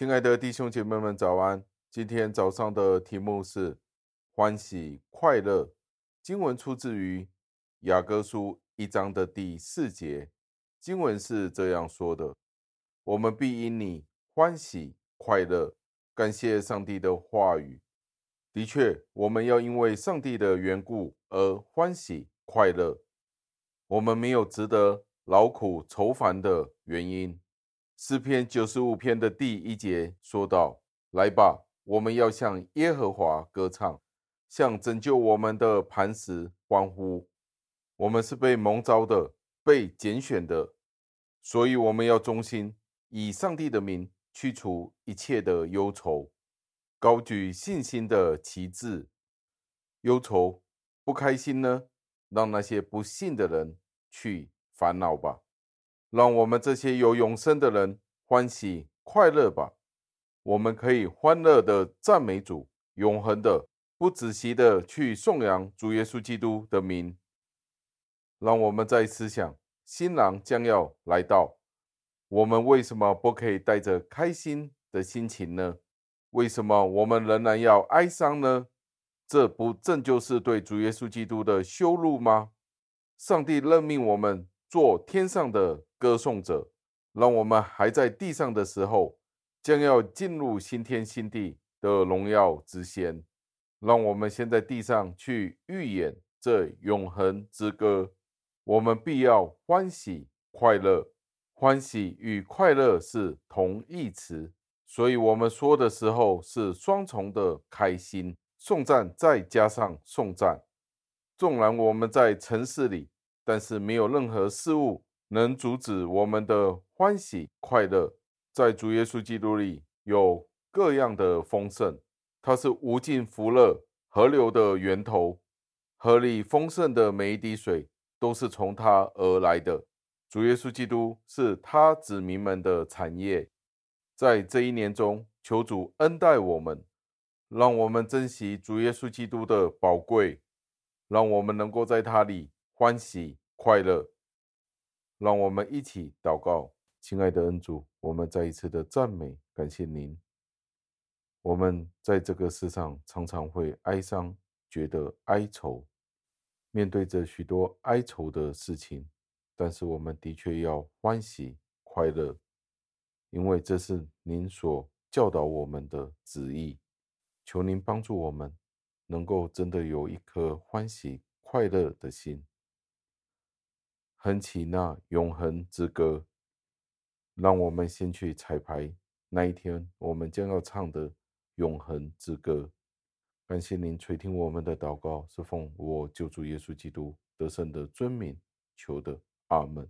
亲爱的弟兄姐妹们，早安！今天早上的题目是欢喜快乐。经文出自于雅各书一章的第四节，经文是这样说的：“我们必因你欢喜快乐，感谢上帝的话语。”的确，我们要因为上帝的缘故而欢喜快乐。我们没有值得劳苦愁烦的原因。诗篇九十五篇的第一节说道：“来吧，我们要向耶和华歌唱，向拯救我们的磐石欢呼。我们是被蒙召的，被拣选的，所以我们要忠心，以上帝的名驱除一切的忧愁。”高举信心的旗帜，忧愁不开心呢？让那些不信的人去烦恼吧。让我们这些有永生的人欢喜快乐吧。我们可以欢乐的赞美主，永恒的、不止息的去颂扬主耶稣基督的名。让我们再思想，新郎将要来到，我们为什么不可以带着开心的心情呢？为什么我们仍然要哀伤呢？这不正就是对主耶稣基督的羞辱吗？上帝任命我们做天上的歌颂者，让我们还在地上的时候，将要进入新天新地的荣耀之先。让我们先在地上去预演这永恒之歌。我们必要欢喜快乐，欢喜与快乐是同义词。所以，我们说的时候是双重的开心，送赞再加上送赞。纵然我们在城市里，但是没有任何事物能阻止我们的欢喜快乐。在主耶稣基督里有各样的丰盛，它是无尽福乐河流的源头，河里丰盛的每一滴水都是从它而来的。主耶稣基督是他子民们的产业。在这一年中，求主恩待我们，让我们珍惜主耶稣基督的宝贵，让我们能够在他里欢喜快乐。让我们一起祷告，亲爱的恩主，我们再一次的赞美感谢您。我们在这个世上常常会哀伤，觉得哀愁，面对着许多哀愁的事情，但是我们的确要欢喜快乐。因为这是您所教导我们的旨意，求您帮助我们，能够真的有一颗欢喜快乐的心，哼起那永恒之歌。让我们先去彩排那一天，我们将要唱的永恒之歌。感谢您垂听我们的祷告，是奉我救主耶稣基督得胜的尊名求的，阿门。